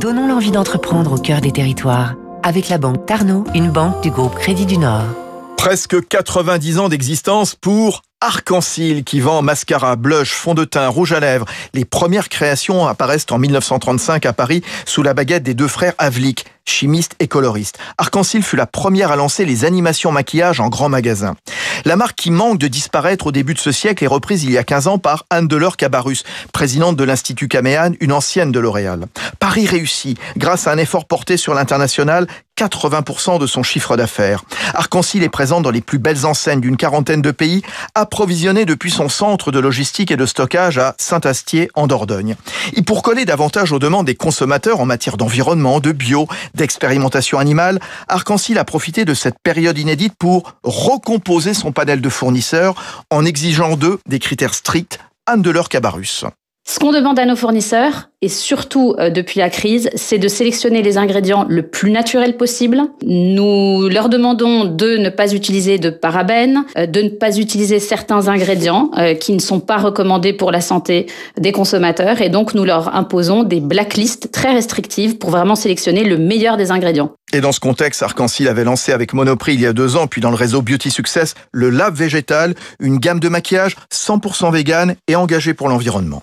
Donnons l'envie d'entreprendre au cœur des territoires avec la banque Tarno, une banque du groupe Crédit du Nord. Presque 90 ans d'existence pour Arc-en-Ciel qui vend mascara, blush, fond de teint, rouge à lèvres. Les premières créations apparaissent en 1935 à Paris sous la baguette des deux frères Havlik, chimistes et coloristes. Arc-en-Ciel fut la première à lancer les animations maquillage en grand magasin. La marque qui manque de disparaître au début de ce siècle est reprise il y a 15 ans par Anne Delors Cabarus, présidente de l'Institut Caméane, une ancienne de L'Oréal. Paris réussit grâce à un effort porté sur l'international 80% de son chiffre d'affaires. Arc-en-Ciel est présent dans les plus belles enseignes d'une quarantaine de pays, approvisionné depuis son centre de logistique et de stockage à Saint-Astier en Dordogne. Et pour coller davantage aux demandes des consommateurs en matière d'environnement, de bio, d'expérimentation animale, Arc-en-Ciel a profité de cette période inédite pour recomposer son panel de fournisseurs en exigeant d'eux des critères stricts Anne de leur Cabarus. Ce qu'on demande à nos fournisseurs, et surtout euh, depuis la crise, c'est de sélectionner les ingrédients le plus naturels possible. Nous leur demandons de ne pas utiliser de parabènes, euh, de ne pas utiliser certains ingrédients euh, qui ne sont pas recommandés pour la santé des consommateurs, et donc nous leur imposons des blacklists très restrictives pour vraiment sélectionner le meilleur des ingrédients. Et dans ce contexte, Arc-en-Ciel avait lancé avec Monoprix il y a deux ans, puis dans le réseau Beauty Success, le Lave Végétal, une gamme de maquillage 100% vegan et engagée pour l'environnement.